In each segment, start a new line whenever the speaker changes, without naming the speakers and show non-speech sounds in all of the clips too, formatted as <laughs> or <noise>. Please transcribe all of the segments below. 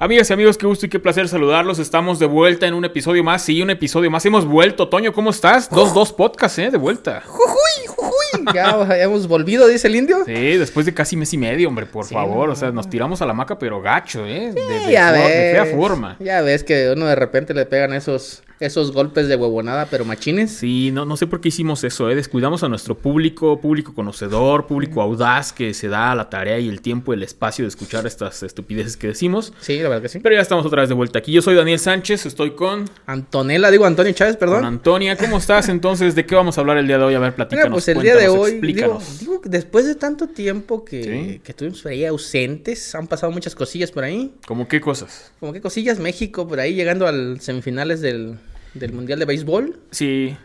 Amigas y amigos, qué gusto y qué placer saludarlos. Estamos de vuelta en un episodio más. Sí, un episodio más. Hemos vuelto. Toño, ¿cómo estás? Dos, dos podcasts, ¿eh? De vuelta.
¡Jujuy, jujuy! Ya, hemos volvido, dice el indio.
Sí, después de casi mes y medio, hombre, por
Sí,
favor.
no,
O sea,
no.
nos tiramos a la maca, pero gacho, ¿eh? De, de
ya
de fea forma.
Ya ves que uno de repente le pegan esos, esos golpes de huevonada, pero machines.
Sí, no, no sé por qué hicimos eso, ¿eh? Descuidamos a nuestro público, público conocedor, público audaz que se da la tarea y el tiempo y el espacio de escuchar estas estupideces que decimos.
Sí, la verdad que sí.
Pero ya estamos otra vez de vuelta aquí. Yo soy Daniel Sánchez, estoy con,
Antonella, digo Antonio Chávez,
con
perdón.
Antonia. ¿Cómo estás entonces? ¿De qué vamos a hablar el día de hoy? A ver, platícanos.
Mira, pues el día de hoy, digo, digo después de tanto tiempo que,
Sí.
que estuvimos ahí ausentes, han pasado muchas cosillas por ahí.
¿Cómo qué cosas?
Como que cosillas México por ahí llegando al semifinales del, del Mundial de Béisbol.
Sí.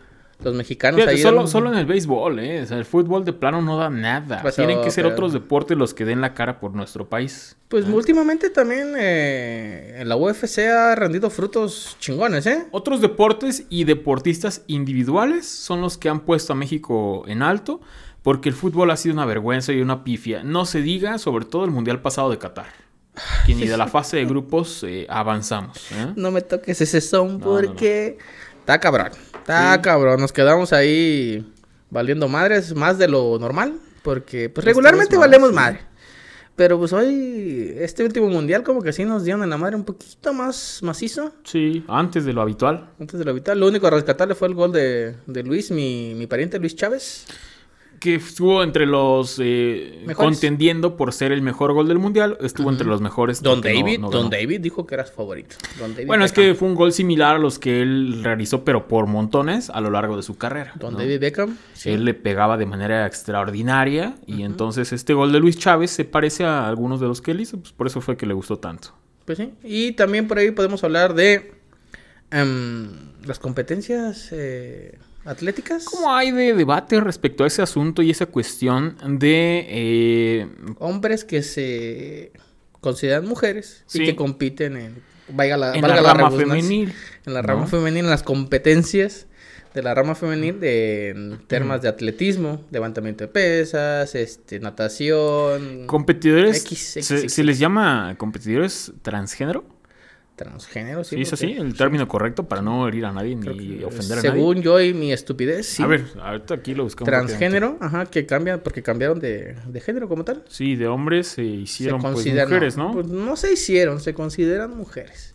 Los mexicanos
Fíjate,
ahí.
solo,
dan-
solo en el béisbol, ¿eh? O sea, el fútbol de plano no da nada.
Pues,
Tienen que ser
pero-
otros deportes los que den la cara por nuestro país.
Pues
¿eh?
últimamente también eh, en la UFC ha rendido frutos chingones, ¿eh?
Otros deportes y deportistas individuales son los que han puesto a México en alto, porque el fútbol ha sido una vergüenza y una pifia. No se diga, sobre todo el Mundial pasado de Qatar, que ni de la fase de grupos eh, avanzamos. ¿eh?
No me toques ese son
No, no, no.
porque está cabrón. Está
Sí.
cabrón. Nos quedamos ahí valiendo madres más de lo normal. Porque pues
Esta
regularmente valemos
sí.
madre. Pero pues hoy, este último mundial como que sí nos dieron en la madre un poquito más macizo.
Sí, antes de lo habitual.
Antes de lo vital. Lo único a rescatarle fue el gol de, de Luis, mi, mi pariente Luis Chávez.
Que estuvo entre los eh, contendiendo por ser el mejor gol del mundial, estuvo entre los mejores.
Don
no-
David,
no
Don. David dijo que era su favorito. Don David
Bueno, es que fue un gol similar a los que él realizó, pero por montones a lo largo de su carrera.
Don
¿no?
David Beckham. sí.
Él le pegaba de manera extraordinaria y entonces este gol de Luis Chávez se parece a algunos de los que él hizo, pues por eso fue que le gustó tanto.
Pues sí. Y también por ahí podemos hablar de em, las competencias eh, atléticas.
¿Cómo hay de debate respecto a ese asunto y esa cuestión de... eh,
Hombres que se consideran mujeres
Sí.
y que compiten en, valga la,
en
valga
la rama femenil?
En la rama
¿no?
femenil, en las competencias de la rama femenil de en temas de atletismo, levantamiento de pesas, este, natación,
Competidores,
X, X,
se,
X.
se les llama competidores transgénero?
Transgénero, sí.
¿Sí es así? ¿El término correcto para no herir a nadie ni ofender a nadie?
Según yo y mi estupidez, sí.
A ver, ahorita aquí lo buscamos.
Transgénero, ajá, que cambian, porque cambiaron de, de género como tal.
Sí, de hombres se hicieron pues
consideran-
mujeres, ¿no?
Pues no se hicieron, se consideran mujeres.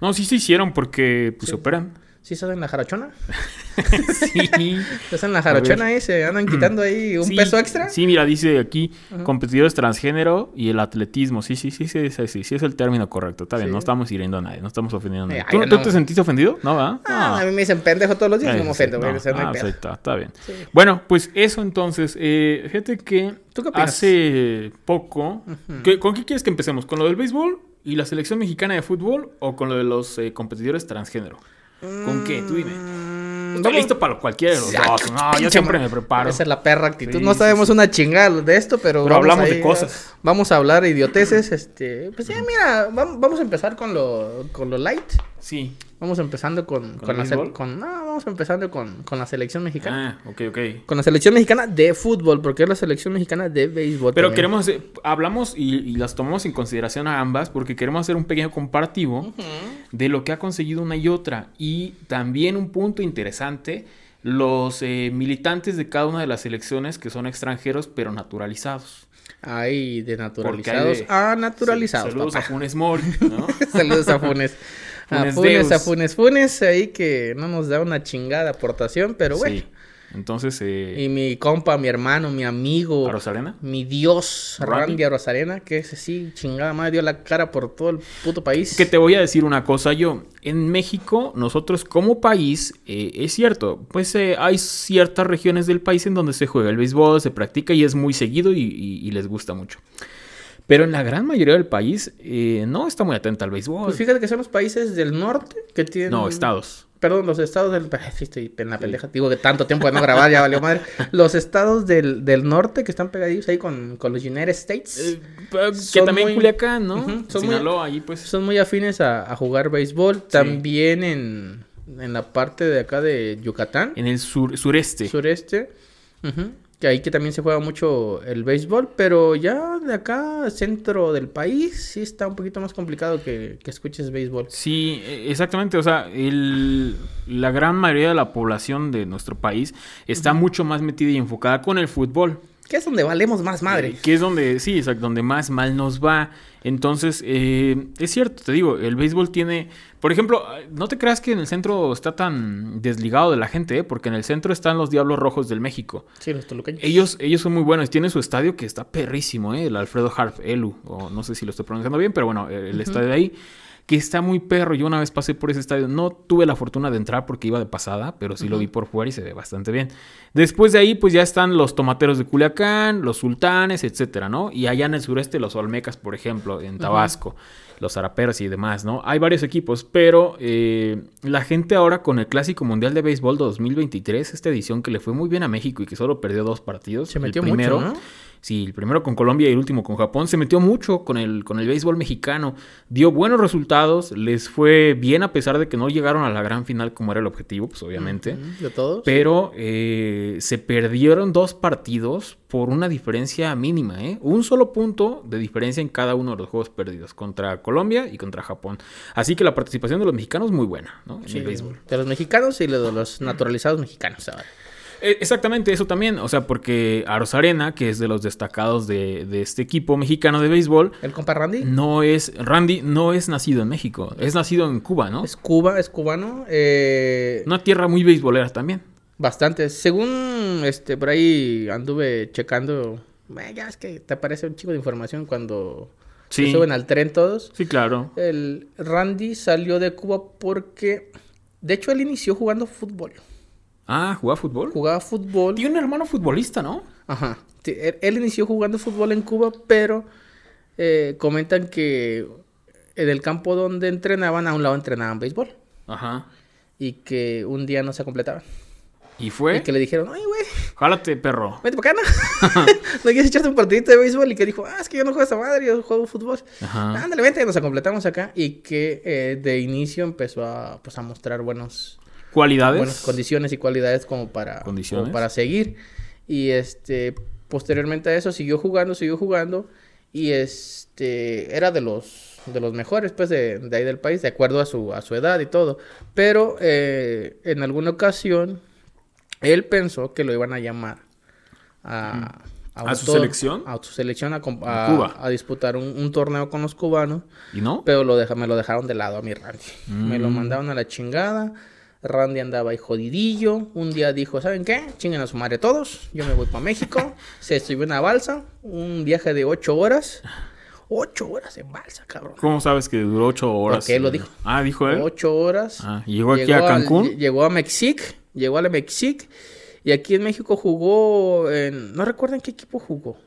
No, sí se hicieron porque pues
Sí.
se operan.
¿Sí saben la jarochona? <laughs> <laughs>
sí.
¿Se hacen la jarochona ahí? ¿Se andan quitando ahí un
Sí,
peso extra?
Sí, mira, dice aquí
Ajá.
competidores transgénero y el atletismo. Sí, sí, sí, sí, sí, sí, sí, es el término correcto. Está bien,
Sí.
no estamos hiriendo a nadie, no estamos ofendiendo a nadie. ¿Tú,
no.
te sentiste ofendido? No, ¿verdad?
Ah, a mí me dicen pendejo todos los días, no me ofendo,
no,
o sea, no hay
ah, está, está bien.
Sí.
Bueno, pues eso entonces. Eh, fíjate que
¿Tú qué opinas?
hace poco...
Ujú.
¿qué- ¿Con qué quieres que empecemos? ¿Con lo del béisbol y la selección mexicana de fútbol o con lo de los eh, competidores transgénero? ¿Con qué? Tú dime. Estoy listo para cualquiera de los
Ya,
dos. No, yo siempre me preparo.
Esa es la perra actitud.
Sí,
no sabemos
sí.
una chingada de esto, pero.
Pero
vamos
hablamos de cosas.
Vamos a hablar idioteces. Este. Pues ya, mira, vam- vamos a empezar con lo, con lo light.
Sí.
Vamos empezando con,
¿Con
con, la, con- no, vamos empezando con, con la selección mexicana.
Ah, ok, ok.
Con la selección mexicana de fútbol, porque es la selección mexicana de béisbol.
Pero
también.
queremos, hacer- hablamos y, y las tomamos en consideración a ambas porque queremos hacer un pequeño comparativo de lo que ha conseguido una y otra. Y también un punto interesante, los eh, militantes de cada una de las selecciones que son extranjeros pero naturalizados.
Ay, de naturalizados
hay de-
a naturalizados.
Saludos
papá.
a Funes Mori, ¿no? <laughs>
Saludos a Funes. <laughs> A
Funes
Funes,
Deus.
a Funes, Funes, ahí que no nos da una chingada aportación, pero bueno.
Sí. Entonces, eh,
Y mi compa, mi hermano, mi amigo,
¿a Rosarena?
mi dios,
Randy.
Randy Arozarena, que ese sí, chingada madre, dio la cara por todo el puto país.
Que te voy a decir una cosa yo. En México, nosotros como país, eh, es cierto, pues eh, hay ciertas regiones del país en donde se juega el béisbol, se practica y es muy seguido y, y- y les gusta mucho. Pero en la gran mayoría del país eh, no está muy atenta al béisbol.
Pues fíjate que son los países del norte que tienen...
no, estados.
Perdón, los estados del... <laughs> Sí, estoy en la pendeja. Digo que tanto tiempo de no grabar, ya valió madre. Los estados del, del norte que están pegadillos ahí con, con los United States.
Eh, que
Son
también
muy-
Culiacán, ¿no?
Ujú, son muy-
Sinaloa, ahí pues.
Son muy afines a, a jugar béisbol. También en, en la parte de acá de Yucatán.
En el sur, sureste.
sureste. Ujú. Que ahí que también se juega mucho el béisbol, pero ya de acá, centro del país, sí está un poquito más complicado que, que escuches béisbol.
Sí, e- exactamente. O sea, el, la gran mayoría de la población de nuestro país está mucho más metida y enfocada con el fútbol.
Que es donde valemos más madre.
Eh, Que es donde, sí, exacto, donde más mal nos va. Entonces, eh, es cierto, te digo, el béisbol tiene, por ejemplo, no te creas que en el centro está tan desligado de la gente, ¿eh? porque en el centro están los Diablos Rojos del México.
Sí, los toluqueños.
Ellos, ellos son muy buenos, tienen su estadio que está perrísimo, ¿eh? el Alfredo Harp Elu, o no sé si lo estoy pronunciando bien, pero bueno, el estadio de ahí, que está muy perro. Yo una vez pasé por ese estadio, no tuve la fortuna de entrar porque iba de pasada, pero sí lo vi por fuera y se ve bastante bien. Después de ahí, pues ya están los tomateros de Culiacán, los sultanes, etcétera, ¿no? Y allá en el sureste, los Olmecas, por ejemplo, en Tabasco, los Araperas y demás, ¿no? Hay varios equipos, pero eh, la gente ahora con el Clásico Mundial de Béisbol 2023, esta edición que le fue muy bien a México y que solo perdió dos partidos.
Se
el
metió
primero,
mucho, ¿no?
Sí, el primero con Colombia y el último con Japón. Se metió mucho con el, con el béisbol mexicano. Dio buenos resultados. Les fue bien a pesar de que no llegaron a la gran final como era el objetivo, pues obviamente.
De todos.
Pero eh, se perdieron dos partidos por una diferencia mínima, ¿eh? Un solo punto de diferencia en cada uno de los juegos perdidos, contra Colombia y contra Japón. Así que la participación de los mexicanos es muy buena, ¿no? En
Sí,
el béisbol.
de los mexicanos y de los naturalizados mexicanos ahora.
Eh, Exactamente, eso también. O sea, porque Aros Arena, que es de los destacados de, de este equipo mexicano de béisbol,
¿El compa Randy?
no es. Randy no es nacido en México, es nacido en Cuba, ¿no?
Es Cuba, es cubano. Eh,
Una tierra muy beisbolera también.
Bastante. Según este por ahí anduve checando. eh, Ya es que te aparece un chico de información cuando se
Sí.
suben al tren todos.
Sí, claro.
El Randy salió de Cuba porque. De hecho, él inició jugando fútbol.
Ah, ¿jugaba fútbol?
Jugaba fútbol.
Tiene un hermano futbolista, ¿no?
Ajá. Él, él inició jugando fútbol en Cuba, pero eh, comentan que en el campo donde entrenaban, a un lado entrenaban béisbol.
Ajá.
Y que un día no se completaban.
¿Y fue?
Y que le dijeron, ay, güey,
Jálate, perro.
vete para acá, ¿no? <laughs> <laughs> ¿No quieres echarte un partidito de béisbol? Y que dijo, ah, es que yo no juego esa madre, yo juego fútbol.
Ajá.
Ándale, vente, nos completamos acá. Y que eh, de inicio empezó a, pues, a mostrar buenos,
¿Cualidades?
buenas condiciones y cualidades como para,
Condiciones.
como para seguir. Y este, posteriormente a eso siguió jugando, siguió jugando. Y este, era de los, de los mejores, pues, de, de ahí del país, de acuerdo a su, a su edad y todo. Pero eh, en alguna ocasión, él pensó que lo iban a llamar a...
¿A su
todo-
selección?
A su selección a,
A
a-
Cuba.
a disputar un, un torneo con los cubanos.
¿Y no?
Pero lo deja, me lo dejaron de lado a mi Randy. Me lo
Mm.
mandaron a la chingada. Randy andaba ahí jodidillo. Un día dijo, ¿saben qué? Chinguen a su madre todos. Yo me voy para México. <laughs> Se subió en una balsa. Un viaje de ocho horas. Ocho horas en balsa, cabrón.
¿Cómo sabes que duró ocho horas?
Porque él lo dijo.
Ah, dijo él.
Ocho horas.
Ah, ¿y llegó aquí a Cancún?
lle- llegó a Mexic. Llegó a la Mexic. Y aquí en México jugó en... No recuerdo en qué equipo jugó.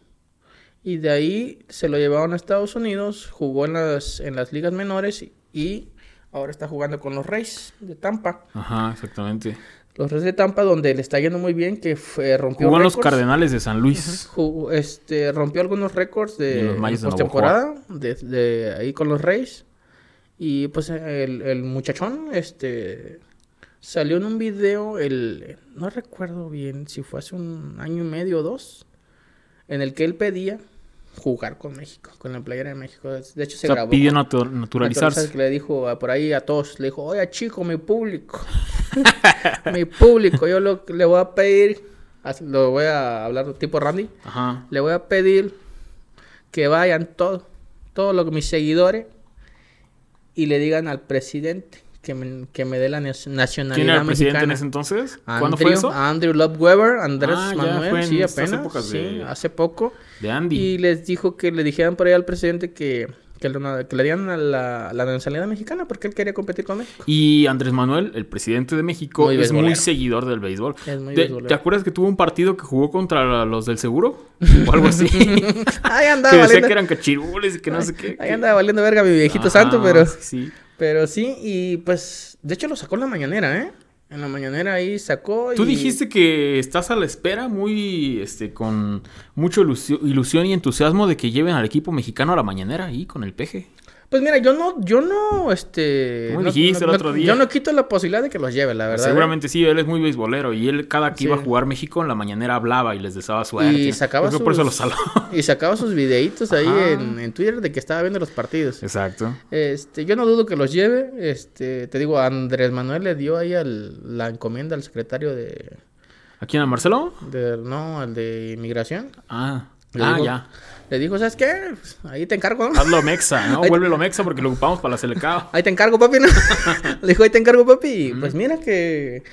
Y de ahí se lo llevaron a Estados Unidos. Jugó en las, en las ligas menores. Y ahora está jugando con los Reyes de Tampa.
Ajá, exactamente.
Los Reyes de Tampa donde le está yendo muy bien. Que fue, rompió
Jugó los. Cardenales de San Luis.
Jugó- este, rompió algunos récords de postemporada de, de ahí con los Reyes. Y pues el, el muchachón este salió en un video el no recuerdo bien si fue hace un año y medio o dos en el que él pedía jugar con México, con la playera de México. De hecho
O
se
sea,
grabó.
pidió natu- naturalizarse.
que le dijo a- por ahí a todos, le dijo, oye chico, mi público, <laughs> mi público, yo lo, le voy a pedir, lo voy a hablar tipo Randy,
Ajá.
le voy a pedir que vayan todos, todos los mis seguidores y le digan al presidente que me, que me dé la nac- nacionalidad
¿Quién era el presidente en ese entonces? ¿Cuándo
Andrew,
fue eso?
Andrew Love Weber, Andrés
Ah,
Manuel,
fue en
sí, apenas,
épocas
sí,
de-
hace poco.
De Andy.
Y les dijo que le dijeran por ahí al presidente que, que, le, que le dieran a la, la nacionalidad mexicana porque él quería competir con México.
Y Andrés Manuel, el presidente de México,
Muy
es muy seguidor del béisbol.
Es muy
¿Te, te acuerdas que tuvo un partido que jugó contra los del seguro? O algo así. <laughs>
Ahí
que
andaba
decía
valiendo,
que eran cachirules y que no sé qué.
ahí
que-
andaba valiendo verga mi viejito
Ajá,
santo, pero,
Sí.
pero sí, y pues, de hecho lo sacó en la mañanera, ¿eh? En la mañanera ahí sacó
Tú
y-
dijiste que estás a la espera muy, este, con mucha ilusio- ilusión y entusiasmo de que lleven al equipo mexicano a la mañanera ahí con el peje.
Pues mira, yo no, yo no, este...
Como
no-
dijiste el
no-
otro día.
Yo no quito la posibilidad de que los lleve, la verdad. ¿eh?
Seguramente sí, él es muy beisbolero y él cada que
Sí.
iba a jugar México en la mañanera hablaba y les deseaba suerte.
Y sacaba
que por eso
sus-
lo saló. <laughs>
Y sacaba sus videitos ahí en, en Twitter de que estaba viendo los partidos.
Exacto.
Este, yo no dudo que los lleve. Este, te digo, Andrés Manuel le dio ahí al- la encomienda al secretario de,
¿A quién, a Marcelo?
de- no, al de inmigración.
Ah, ah ya.
Le dijo, ¿sabes qué? Pues, ahí te encargo, ¿no?
Hazlo mexa, ¿no?
Ahí-
Vuélvelo mexa porque lo ocupamos para la selecao.
Ahí te encargo, papi, ¿no? <laughs> Le dijo, ahí te encargo, papi. Y pues mira que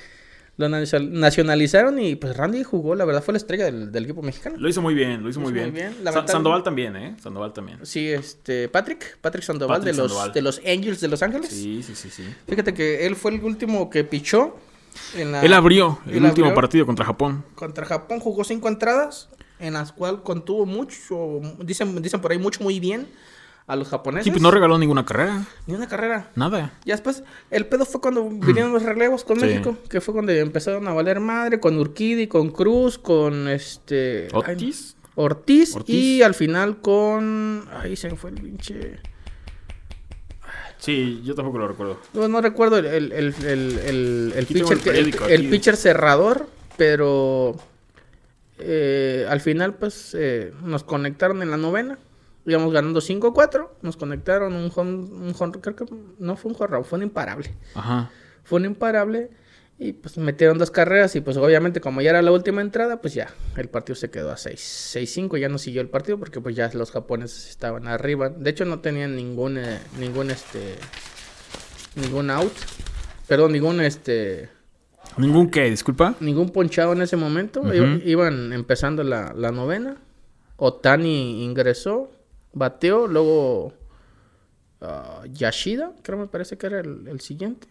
lo nacio- nacionalizaron y pues Randy jugó, la verdad fue la estrella del, del equipo mexicano.
Lo hizo muy bien, lo hizo muy
hizo
bien.
muy bien,
Sa-
lamentable-
Sandoval también, ¿eh? Sandoval también.
Sí, este, Patrick, Patrick Sandoval,
Patrick
de, los,
Sandoval.
de los Angels de Los Ángeles.
Sí, sí, sí, sí.
Fíjate que él fue el último que pichó en la...
Él abrió el
Él
último
abrió.
partido contra Japón.
Contra Japón jugó cinco entradas, en las cuales contuvo mucho, dicen, dicen por ahí mucho muy bien a los japoneses.
Sí, pues no regaló ninguna carrera.
Ni una carrera.
Nada.
Ya después, el pedo fue cuando vinieron los relevos con
Sí.
México, que fue cuando empezaron a valer madre, con Urquidi, con Cruz, con este... ay. Ortiz,
Ortiz.
y al final con... Ahí se me fue el pinche...
Sí, yo tampoco lo recuerdo.
No, no recuerdo el, el, el, el, pitcher,
el
pitcher cerrador, pero eh, al final pues eh, nos conectaron en la novena. Íbamos ganando 5-4, nos conectaron un home, un home- creo que no fue un jorrón, fue un imparable.
Ajá.
Fue un imparable y pues metieron dos carreras y pues obviamente como ya era la última entrada, pues ya el partido se quedó a 6. 6-5 ya no siguió el partido porque pues ya los japoneses estaban arriba. De hecho no tenían ningún eh, ningún este ningún out. Perdón, ningún este
¿Ningún qué? Disculpa.
ningún ponchado en ese momento. Iban empezando la, la novena. Otani ingresó, bateó, luego ah, Yashida, creo me parece que era el, el siguiente.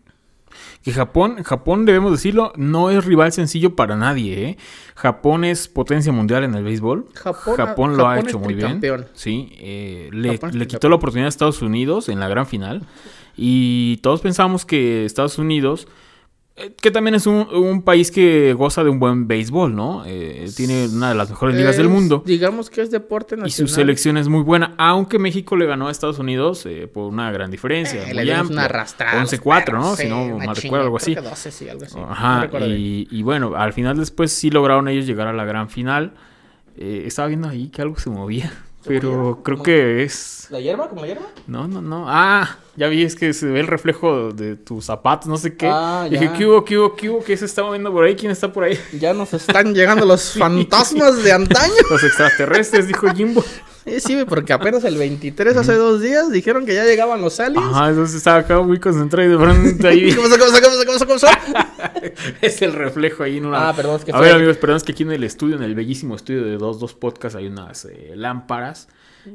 Que Japón, Japón, debemos decirlo, no es rival sencillo para nadie, ¿eh? Japón es potencia mundial en el béisbol.
Japón-
Japón lo ha hecho
es
muy bien. Sí, eh, le, le quitó la oportunidad a Estados Unidos en la gran final. Y todos pensamos que Estados Unidos, que también es un, un país que goza de un buen béisbol, ¿no? Eh, tiene una de las mejores ligas del mundo.
Digamos que es deporte
Y
nacional.
su selección es muy buena, aunque México le ganó a Estados Unidos eh, por una gran diferencia.
Eh,
muy
le una arrastrada. a los
11-4,
perros,
¿no?
sí,
si no mal recuerdo, algo así.
creo que 12, sí, algo así.
Ajá, y, y bueno, al final después sí lograron ellos llegar a la gran final. Eh, estaba viendo ahí que algo se movía, pero creo que es...
¿La hierba? ¿Como la hierba?
No, no, no. Ah, ya vi, es que se ve el reflejo de tus zapatos, no sé qué.
Ah,
Dije. ¿qué hubo, qué hubo, qué hubo? ¿Qué se está moviendo por ahí? ¿Quién está por ahí?
Ya nos <laughs> están llegando los fantasmas de antaño.
Los extraterrestres, dijo Jimbo. <laughs>
Sí, porque apenas el 23, hace dos días, dijeron que ya llegaban los aliens.
Ajá, entonces estaba acá muy concentrado y de pronto ahí <laughs>
¿Cómo se, cómo se, cómo se, cómo se, cómo se? <laughs>
es el reflejo ahí en una...
Ah, perdón, es que
A ver, amigos, perdón, es que aquí en el estudio, en el bellísimo estudio de 22 Podcast, hay unas eh, lámparas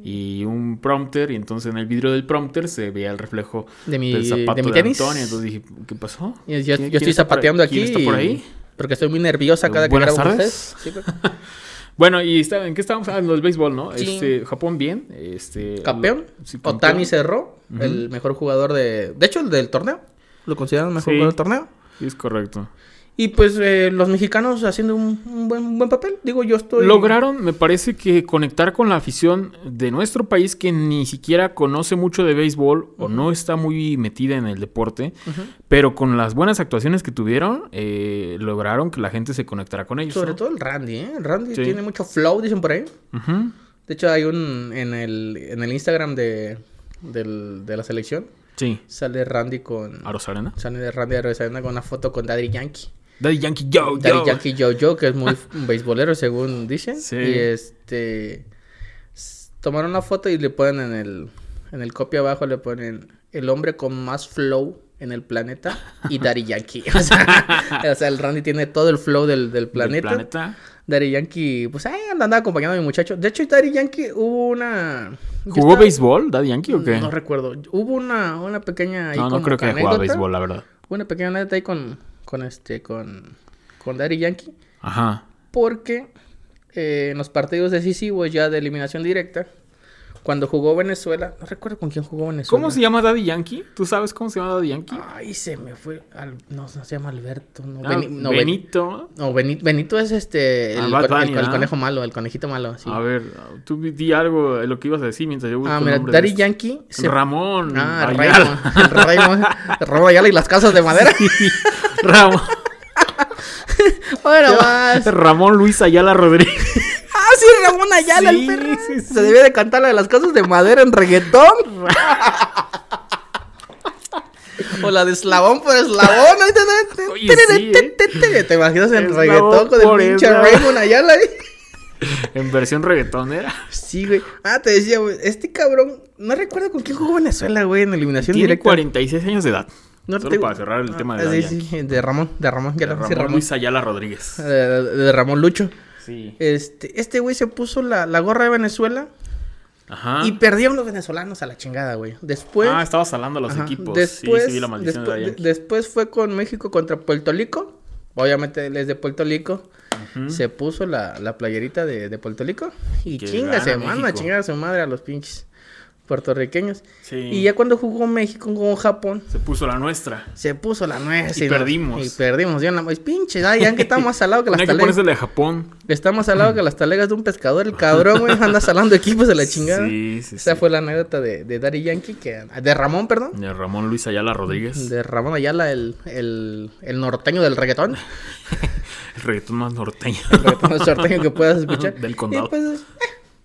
y un prompter, y entonces en el vidrio del prompter se veía el reflejo
De mi-
del zapato
de mi tenis.
Antonio. Entonces dije, ¿qué pasó?
Yo,
¿Quién-
yo
quién
estoy
por
zapateando aquí.
¿Quién está por ahí?
Porque estoy muy nerviosa cada que grabo ustedes. Sí, pero- <laughs>
Bueno, y está, ¿en qué estábamos hablando del béisbol, no?
Sí.
Este, Japón bien, este...
Campeón.
sí, campeón.
Otani cerró. El mejor jugador de. De hecho, el del torneo. Lo consideran el mejor
Sí.
jugador del torneo.
Sí, es correcto.
Y pues eh, los mexicanos haciendo un, un buen, un buen papel. Digo, yo estoy.
Lograron, me parece que conectar con la afición de nuestro país que ni siquiera conoce mucho de béisbol o no está muy metida en el deporte,
Ujú.
pero con las buenas actuaciones que tuvieron, eh, lograron que la gente se conectara con ellos.
Sobre
¿no?
todo el Randy, ¿eh? El Randy
Sí.
tiene mucho flow, dicen por ahí. De hecho, hay un. En el, en el Instagram de, del- de la selección.
Sí,
Sale Randy con.
a Rosarena.
Sale de Randy Arozarena con una foto con Daddy Yankee.
Daddy Yankee Yo,
Daddy
yo.
Yankee Jojo, que es muy <laughs> beisbolero, según dicen.
Sí.
Y este. Tomaron una foto y le ponen en el. En el copy abajo le ponen el hombre con más flow en el planeta y Daddy Yankee. <laughs> O sea, o sea, el Randy tiene todo el flow del, del
Del
planeta.
planeta.
Daddy Yankee, pues ahí andaba acompañando a mi muchacho. De hecho, Daddy Yankee hubo una. yo
¿Jugó
estaba-
béisbol, Daddy Yankee o qué?
No recuerdo. Hubo una, una pequeña. ahí
No, no creo que haya jugado béisbol, la verdad.
Hubo una pequeña anécdota ahí con, con este, con, con Daddy Yankee.
Ajá.
Porque eh, en los partidos decisivos ya de eliminación directa, Cuando jugó Venezuela, no recuerdo con quién jugó Venezuela.
¿Cómo se llama Daddy Yankee? ¿Tú sabes cómo se llama Daddy Yankee?
Ay, se me fue. Al- no, no se llama Alberto. No,
Ah,
Beni- no, Ben-
Benito.
no, Beni- Benito es este.
Ah,
El,
Bad
con- el-
Bunny,
el conejo malo, el conejito malo. sí.
A ver, tú di algo lo que ibas a decir mientras yo busco
Ah, mira,
de
Daddy
este.
Yankee. se-
Ramón.
Ah,
Ayala.
Raymond. <laughs> Raymond. Ramón Ayala y las casas de madera.
Ramón. <laughs>
Bueno, <laughs> más.
Ramón Luis Ayala Rodríguez.
Ah, <laughs> sí, Ramón Ayala,
Sí,
el perro.
sí, sí.
Se debía de cantar la de las casas de madera en reggaetón. o la de eslabón por eslabón.
Oye, sí, ¿eh?
¿Te imaginas en
Eslabón
reggaetón con el pinche. Raymond Ayala ahí? <laughs>
En versión reggaetonera.
Sí, güey. Ah, te decía, güey. Este cabrón, no recuerdo con quién jugó Venezuela, güey, en eliminación
Tiene
directa.
46 años de edad.
No
Solo
te-
para cerrar el
Ah,
tema de
sí, sí, de Ramón, de Ramón, ya
De Ramón
Ramón.
Luis Ayala Rodríguez.
De, de Ramón Lucho.
Sí.
Este, este güey se puso la, la gorra de Venezuela
Ajá.
y perdieron los venezolanos a la chingada, güey. Después.
ah, estaba salando a los
ajá,
equipos.
Después,
sí, sí, vi la maldición
después,
de
fue con México contra Puerto Rico. Obviamente él es de Puerto Rico. Se puso la, la playerita de, de Puerto Rico. Y
Que
chinga, se manda, chinga a su madre a los pinches puertorriqueños.
Sí.
Y ya cuando jugó México con Japón,
Se puso la nuestra.
se puso la nuez.
Y
nos-
perdimos.
Y perdimos. Ya, pues, pinche, ay, ya que está más salado que <laughs> las
que
talegas.
la de Japón.
Está más salado que las talegas de un pescador. El cabrón, güey, anda salando equipos de la <laughs> chingada.
Sí, sí,
Esa
sí.
fue la anécdota de, de Daddy Yankee, que, de Ramón, perdón.
De Ramón Luis Ayala Rodríguez.
De Ramón Ayala, el, el, el norteño del reggaetón. <laughs>
El reggaetón más norteño.
El reggaetón más norteño que puedas escuchar.
Del condado.
Y pues, eh,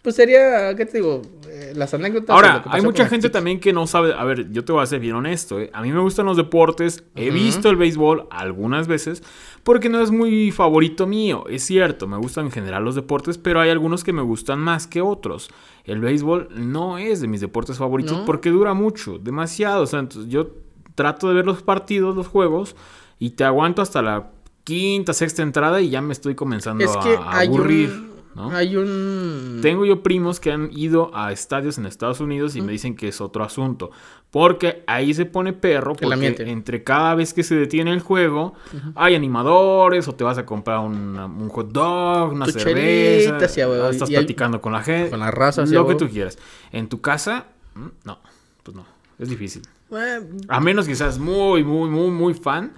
pues sería, ¿qué te digo? Eh, las anécdotas.
Ahora, hay mucha gente también que no sabe. A ver, yo te voy a ser bien honesto. ¿eh? A mí me gustan los deportes. He visto el béisbol algunas veces. Porque no es muy favorito mío. Es cierto, me gustan en general los deportes. Pero hay algunos que me gustan más que otros. El béisbol no es de mis deportes favoritos.
¿No?
Porque dura mucho, demasiado. O sea, entonces yo trato de ver los partidos, los juegos. Y te aguanto hasta la quinta, sexta entrada. Y ya me estoy comenzando
Es que
a, aburrir.
un.
¿No?
Hay un.
Tengo yo primos que han ido a estadios en Estados Unidos y me dicen que es otro asunto. Porque ahí se pone perro, porque entre cada vez que se detiene el juego, hay animadores, o te vas a comprar una- un hot dog, una
Tu
cerveza,
chelita,
estás
y hay-
platicando con la gente,
con la raza,
lo que tú quieras. En tu casa, mm, no, pues no, es difícil.
Eh,
A menos que seas muy, muy, muy, muy fan.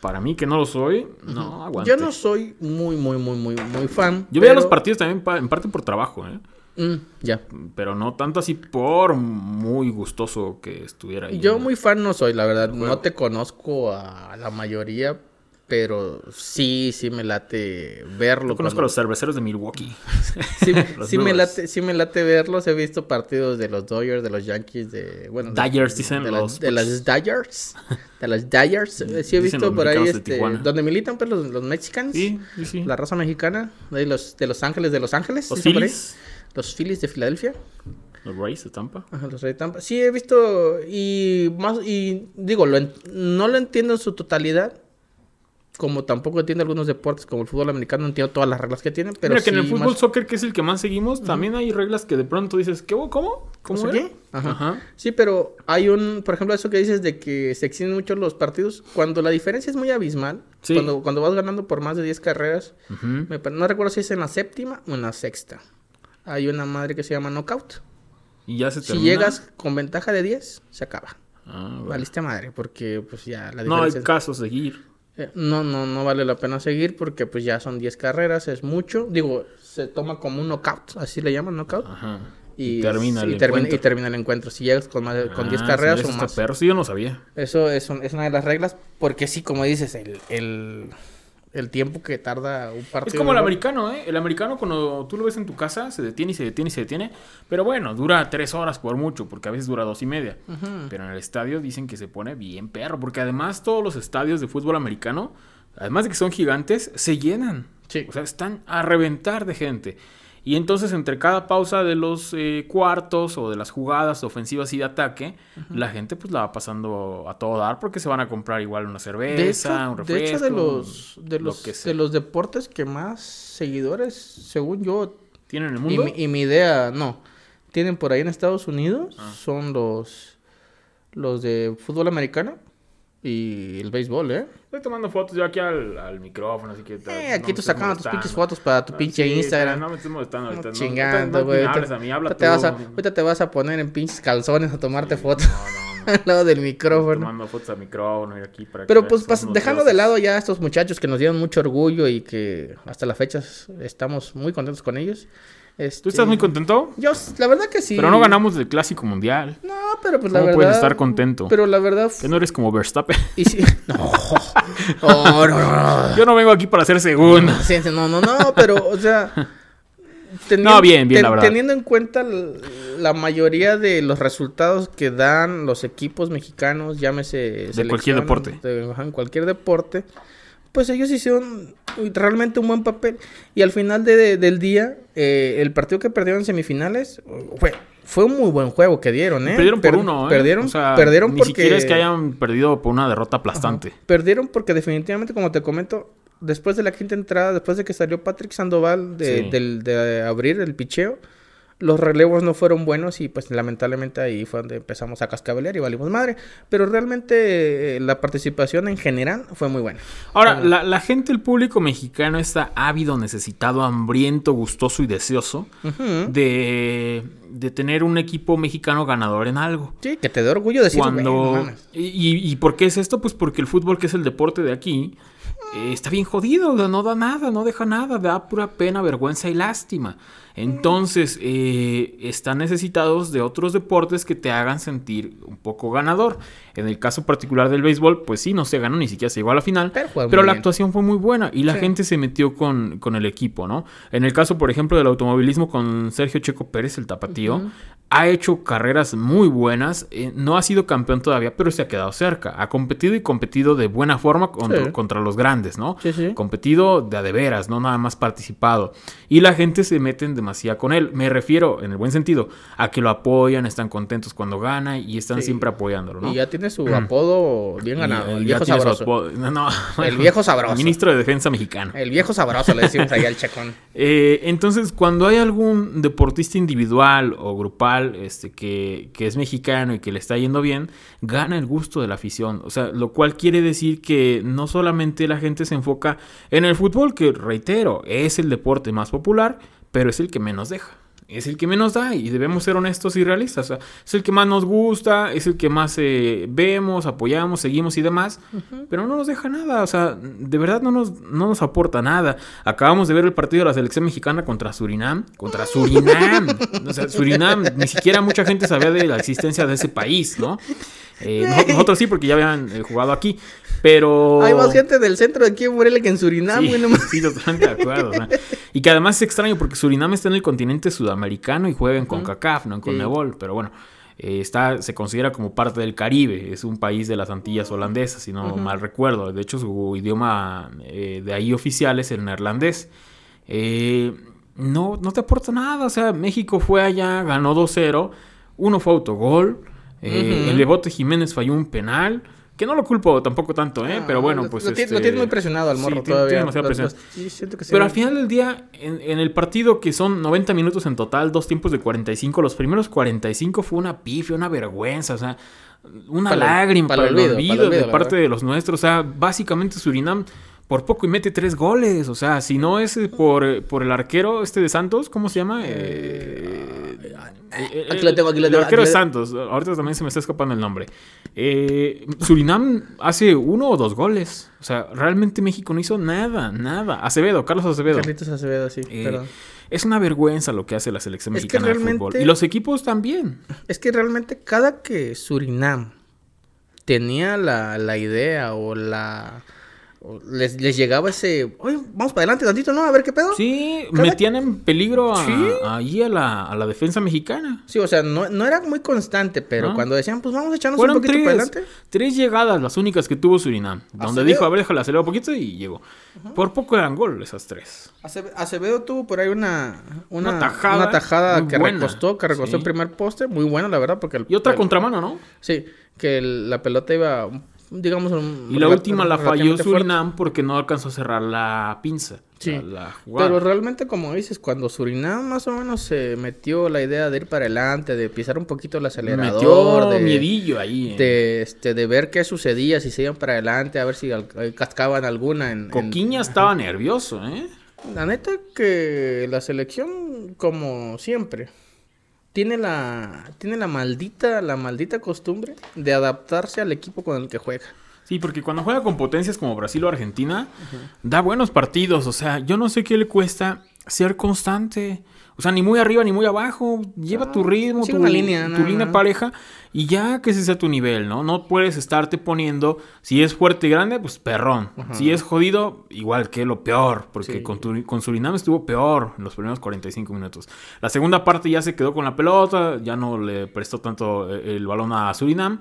Para mí, que no lo soy, no aguante.
yo no soy muy, muy, muy, muy, muy fan.
Yo veía los partidos también en parte por trabajo, ¿eh?
Mm, ya.
pero no tanto así por muy gustoso que estuviera ahí.
Yo muy fan no soy, la verdad. No te conozco a la mayoría, pero sí, sí me late verlo.
Yo conozco a los cerveceros de Milwaukee. <laughs>
Sí, <laughs> sí me late, sí me late verlos. He visto partidos de los Dodgers, de los Yankees, de bueno,
Dyers, dicen
de,
los-
las, de las Dyers, de las Dyers. <laughs> Sí he visto por ahí este, donde militan pues los, los mexicanos,
Sí, sí, sí.
la raza mexicana, de los de Los Ángeles, de Los Ángeles,
Los. Phillies,
los Phillies de Filadelfia.
los Rays de Tampa.
Ajá, los Reyes de Tampa. Sí, he visto y más y digo, lo en- no lo entiendo en su totalidad. Como tampoco entiendo algunos deportes como el fútbol americano, no entiendo todas las reglas que tienen, pero
Mira que en el fútbol
más-
soccer, que es el que más seguimos, también hay reglas que de pronto dices, ¿qué? ¿Cómo? ¿Cómo
qué? Ajá.
Ajá.
Sí, pero hay un, por ejemplo, eso que dices de que se extienden mucho los partidos, cuando la diferencia es muy abismal,
Sí.
cuando, cuando vas ganando por más de 10 carreras, me no recuerdo si es en la séptima o en la sexta, hay una madre que se llama knockout.
Y ya se
Si
termina.
llegas con ventaja de 10, se acaba.
Ah, bueno.
Valiste madre, porque pues ya la
No hay
diferencia... es-
caso seguir.
Eh, no, no, no vale la pena seguir porque pues ya son 10 carreras, es mucho. Digo, se toma como un knockout, así le llaman knockout.
Ajá.
Y,
Y termina el
y termina,
encuentro.
y termina el encuentro. Si llegas con, más con 10
Ah,
carreras o más.
perro. Sí, yo no sabía.
Eso es, un- es una de las reglas, porque sí, como dices, el, el, el tiempo que tarda un partido.
Es como el americano, ¿eh? El americano cuando tú lo ves en tu casa se detiene y se detiene y se detiene. Pero bueno, dura tres horas por mucho, porque a veces dura dos y media. Pero en el estadio dicen que se pone bien perro, porque además todos los estadios de fútbol americano, además de que son gigantes, se llenan.
Sí.
O sea, están a reventar de gente. Y entonces entre cada pausa de los eh, cuartos o de las jugadas ofensivas y de ataque, la gente pues la va pasando a todo dar porque se van a comprar igual una cerveza,
De hecho,
un
de
refresco.
hecho, de los, de
lo
los, de los deportes que más seguidores, según yo,
¿Tienen el
y
mundo?
y mi idea, no, tienen por ahí en Estados Unidos,
Ah.
son los, los de fútbol americano y el béisbol, ¿eh?
Estoy tomando fotos yo aquí al, al micrófono, así que...
Eh, aquí tú sacando tus pinches fotos para tu pinche
sí,
Instagram.
No me estés molestando ahorita. no,
Chingando,
no,
güey.
No, me
ahorita,
hables a mí, habla
ahorita
tú.
te vas a, ahorita te vas a poner en pinches calzones a tomarte fotos
No, no, <laughs>
al lado del micrófono.
tomando fotos al micrófono y aquí para
Pero pues pas- dejando de lado ya a estos muchachos que nos dieron mucho orgullo y que hasta la fecha estamos muy contentos con ellos. Este,
¿Tú estás muy contento?
Yo, la verdad que sí.
Pero no ganamos el Clásico Mundial.
No, pero pues la
¿Cómo
verdad.
puedes estar contento?
Pero la verdad.
Que no eres como Verstappen.
Y sí. <laughs> No. Oh, no, no, no.
Yo no vengo aquí para ser segundo.
No, no, no, pero, o sea. teni- <laughs>
No, bien, bien, la verdad.
Teniendo en cuenta la mayoría de los resultados que dan los equipos mexicanos, llámese.
De cualquier deporte.
de- en cualquier deporte. Pues ellos hicieron realmente un buen papel. Y al final de- de- del día, eh, el partido que perdieron en semifinales fue, fue un muy buen juego que dieron, ¿eh?
Perdieron por
Per-
uno, ¿eh?
Perdieron,
O sea,
perdieron
ni
porque...
siquiera es que hayan perdido por una derrota aplastante.
Perdieron porque definitivamente, como te comento, después de la quinta entrada, después de que salió Patrick Sandoval de,
Sí.
del- de abrir el picheo, los relevos no fueron buenos y pues lamentablemente ahí fue donde empezamos a cascabelear y valimos madre. Pero realmente eh, la participación en general fue muy buena.
Ahora, la, la gente, el público mexicano está ávido, necesitado, hambriento, gustoso y deseoso de, de tener un equipo mexicano ganador en algo.
Sí, que te dé orgullo decir, "Güey, no
Cuando...
mames".
y, y- por qué es esto? Pues porque el fútbol, que es el deporte de aquí, eh, está bien jodido, no da nada, no deja nada, da pura pena, vergüenza y lástima. Entonces, eh, están necesitados de otros deportes que te hagan sentir un poco ganador. En el caso particular del béisbol, pues sí, no se ganó, ni siquiera se llegó a la final.
Pero
la
bien.
actuación fue muy buena y la
Sí.
gente se metió con, con el equipo, ¿no? En el caso, por ejemplo, del automovilismo con Sergio Checo Pérez, el tapatío,
Ujú.
ha hecho carreras muy buenas. eh, no ha sido campeón todavía, pero se ha quedado cerca. Ha competido y competido de buena forma contra,
Sí.
contra los grandes, ¿no?
Sí, sí.
Competido de a de veras, no nada más participado. Y la gente se mete en demasía con él. Me refiero, en el buen sentido, a que lo apoyan, están contentos cuando gana y están
Sí.
siempre apoyándolo, ¿no?
Y ya tiene su apodo bien ganado. el viejo sabroso.
apodo- No, no,
El viejo sabroso.
Ministro de Defensa mexicano.
El viejo sabroso, le decimos ahí al checón. <laughs>
Eh, entonces, cuando hay algún deportista individual o grupal este, que, que es mexicano y que le está yendo bien, gana el gusto de la afición. O sea, lo cual quiere decir que no solamente la gente se enfoca en el fútbol, que reitero, es el deporte más popular, pero es el que menos deja. Es el que menos da y debemos ser honestos y realistas. O sea, es el que más nos gusta, es el que más eh, vemos, apoyamos, seguimos y demás, pero no nos deja nada. O sea, de verdad no nos, no nos aporta nada. Acabamos de ver el partido de la selección mexicana contra Surinam. Contra Surinam. o sea, Surinam, ni siquiera mucha gente sabía de la existencia de ese país, ¿no? Eh, no- nosotros sí, porque ya habían eh, jugado aquí. Pero.
Hay más gente del centro de aquí en Morelia que en Surinam,
Sí, <laughs> sí, totalmente de acuerdo. y que además es extraño porque Surinam está en el continente sudamericano y juega en CONCACAF, no en CONMEBOL. Pero bueno, eh, está, se considera como parte del Caribe. Es un país de las Antillas holandesas, si no mal recuerdo. De hecho, su idioma de ahí oficial es el neerlandés. No, no te aporta nada. O sea, México fue allá, ganó 2-0. Uno fue autogol. Eh,
Ujú.
El Bebote Jiménez falló un penal. Que no lo culpo tampoco tanto, ¿eh?
Ah,
Pero bueno, pues.
Lo,
este,
lo tienes muy presionado al
sí,
morro
tiene-
todavía.
tiene demasiada
Lo-
presión.
lo- sí, siento que sí.
Pero al final del día, en, en el partido que son 90 minutos en total, dos tiempos de 45, los primeros 45 fue una pifia, una vergüenza, o sea, una
Para
lágrima
para
para,
el olvido,
olvido,
para el olvido,
de parte
verdad.
de los nuestros. O sea, básicamente Surinam por poco y mete tres goles. O sea, si no es por, por el arquero este de Santos, ¿cómo se llama? Eh, eh,
aquí lo tengo, aquí lo
el
tengo,
arquero Santos. Ahorita también se me está escapando el nombre. Eh, Surinam hace uno o dos goles. O sea, realmente México no hizo nada, nada. Acevedo, Carlos Acevedo.
Carlitos Acevedo, sí.
Eh,
perdón.
es una vergüenza lo que hace la selección
Es
mexicana de fútbol. Y los equipos también.
Es que realmente cada que Surinam tenía la, la idea o la... les, les llegaba ese... Oye, vamos para adelante tantito, ¿no? A ver qué pedo.
Sí,
Cada-
metían en peligro a,
Sí.
ahí a la, a la defensa mexicana.
Sí, o sea, no, no era muy constante, pero cuando decían, pues vamos a echarnos
Fueron
un poquito
tres,
para adelante.
tres llegadas las únicas que tuvo Surinam. Donde
Acevedo.
dijo, a ver, déjala acelerar un poquito y llegó. Por poco eran gol esas tres.
Aceve- Acevedo tuvo por ahí una, una,
Una tajada
una tajada que
buena.
recostó, que recostó
Sí.
el primer poste, muy buena la verdad, porque el-
Y otra
el-
contramano, ¿no?
Sí, que el- la pelota iba digamos...
Y la última la falló Surinam porque no alcanzó a cerrar la pinza.
Sí. Pero realmente, como dices, cuando Surinam más o menos se metió la idea de ir para adelante, de pisar un poquito el acelerador,
metió de miedillo ahí.
Eh. De, este, de ver qué sucedía, si se iban para adelante, a ver si cascaban alguna en...
Coquiña estaba nervioso, ¿eh?
La neta que la selección, como siempre, tiene la, tiene la maldita, la maldita costumbre de adaptarse al equipo con el que juega.
Sí, porque cuando juega con potencias como Brasil o Argentina, da buenos partidos. O sea, yo no sé qué le cuesta ser constante. O sea, ni muy arriba ni muy abajo. Lleva tu ritmo, tu, línea, tu línea pareja y ya que ese sea tu nivel, ¿no? No puedes estarte poniendo, si es fuerte y grande, pues perrón. Si es jodido, igual que lo peor, porque con, con Surinam estuvo peor en los primeros 45 minutos. La segunda parte ya se quedó con la pelota, ya no le prestó tanto eh, el balón a Surinam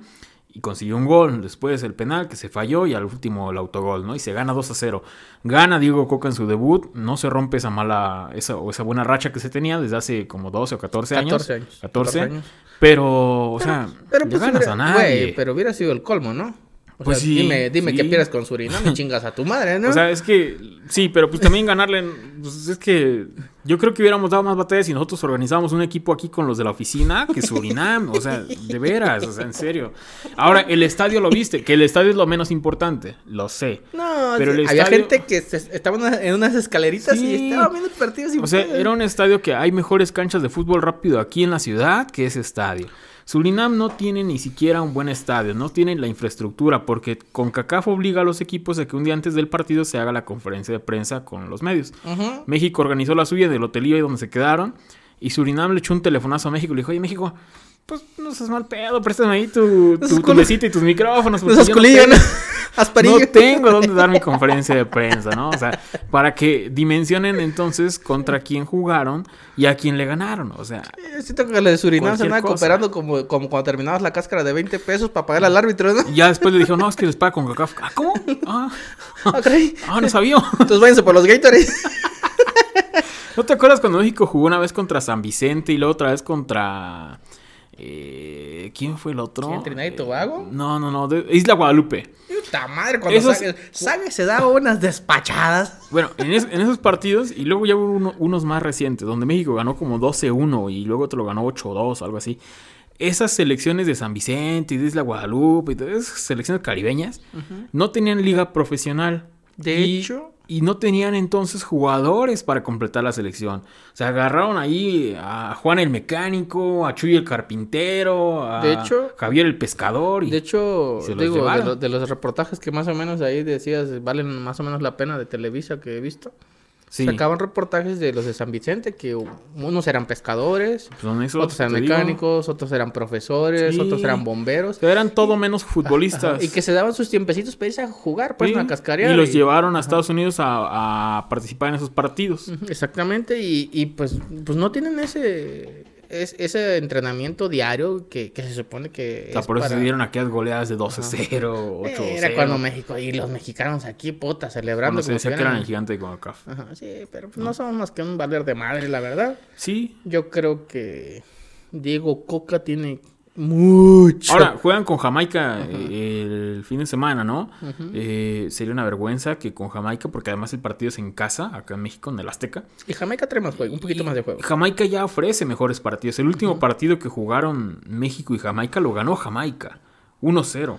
y consiguió un gol. Después el penal que se falló y al último el autogol, ¿no? Y se gana 2 a 0. Gana Diego Coca en su debut. No se rompe esa mala, esa, o esa buena racha que se tenía desde hace como 12 o 14 años. 14 años. 14. Pero, o sea,
pero, pues, ganas a nadie. pero hubiera sido el colmo, ¿no? pues sí, dime, dime qué pierdes con Surinam y chingas a tu madre, ¿no? <laughs>
O sea, es que sí, pero pues también ganarle, pues es que yo creo que hubiéramos dado más batallas si nosotros organizábamos un equipo aquí con los de la oficina que Surinam, o sea, de veras, o sea, en serio. Ahora, el estadio lo viste, que el estadio es lo menos importante, lo sé.
No, pero había gente que estaba en unas escaleritas y estaba viendo partidos
O sea, era un estadio que hay mejores canchas de fútbol rápido aquí en la ciudad que ese estadio. Surinam no tiene ni siquiera un buen estadio, no tiene la infraestructura, porque CONCACAF obliga a los equipos a que un día antes del partido se haga la conferencia de prensa con los medios. México organizó la suya del hotelillo ahí donde se quedaron, y Surinam le echó un telefonazo a México y le dijo, oye México, pues no seas mal pedo, préstame ahí tu, tu, mesita y tus micrófonos.
No <laughs>
no tengo dónde dar mi conferencia de prensa, ¿no? O sea, para que dimensionen entonces contra quién jugaron y a quién le ganaron, o sea.
siento que la de Surinam se andaba cooperando como, como cuando terminabas la cáscara de 20 pesos para pagar al árbitro, ¿no?
Y ya después le dijo, no, es que les paga con cacao. ¿Ah, cómo? Ah, <laughs> ah, no sabía.
Entonces váyanse por los Gatorade. <laughs>
¿No te acuerdas cuando México jugó una vez contra San Vicente y luego otra vez contra... Eh, ¿Quién fue el otro?
¿Sí, Trinidad y Tobago?
Eh, no, no, no. Isla Guadalupe.
Puta madre, cuando Esos... se da unas despachadas.
Bueno, en, esos partidos, y luego ya hubo unos más recientes, donde México ganó como 12-1 y luego otro lo ganó 8-2, algo así. Esas selecciones de San Vicente y de Isla Guadalupe y todas esas selecciones caribeñas no tenían liga profesional.
De hecho,
y no tenían entonces jugadores para completar la selección. O sea, agarraron ahí a Juan el mecánico, a Chuy el carpintero, a Javier el pescador.
Y de hecho, digo, de, los reportajes que más o menos ahí decías valen más o menos la pena de Televisa que he visto. Sacaban reportajes de los de San Vicente, que unos eran pescadores, pues otros eran mecánicos, otros eran profesores, otros eran bomberos.
eran todo menos futbolistas.
y que se daban sus tiempecitos para irse a jugar, pues, a cascarear.
Y los llevaron a Estados Unidos a, participar en esos partidos.
Exactamente, y, y pues, pues no tienen ese es ese entrenamiento diario que, se supone que.
O sea, por eso se dieron aquellas goleadas de 12-0, 8-0.
Era cuando México y los mexicanos aquí, puta, celebrando.
Cuando se decía que eran el gigante de CONCACAF.
Ajá, sí, pero pues no. somos más que un valer de madre, la verdad.
Sí.
Yo creo que Diego Coca tiene mucho.
Ahora, juegan con Jamaica eh, el fin de semana, ¿no? Eh, sería una vergüenza que con Jamaica, porque además el partido es en casa, acá en México, en el Azteca.
Y Jamaica trae más juego, un poquito más de juego.
Jamaica ya ofrece mejores partidos. El último partido que jugaron México y Jamaica lo ganó Jamaica. 1-0.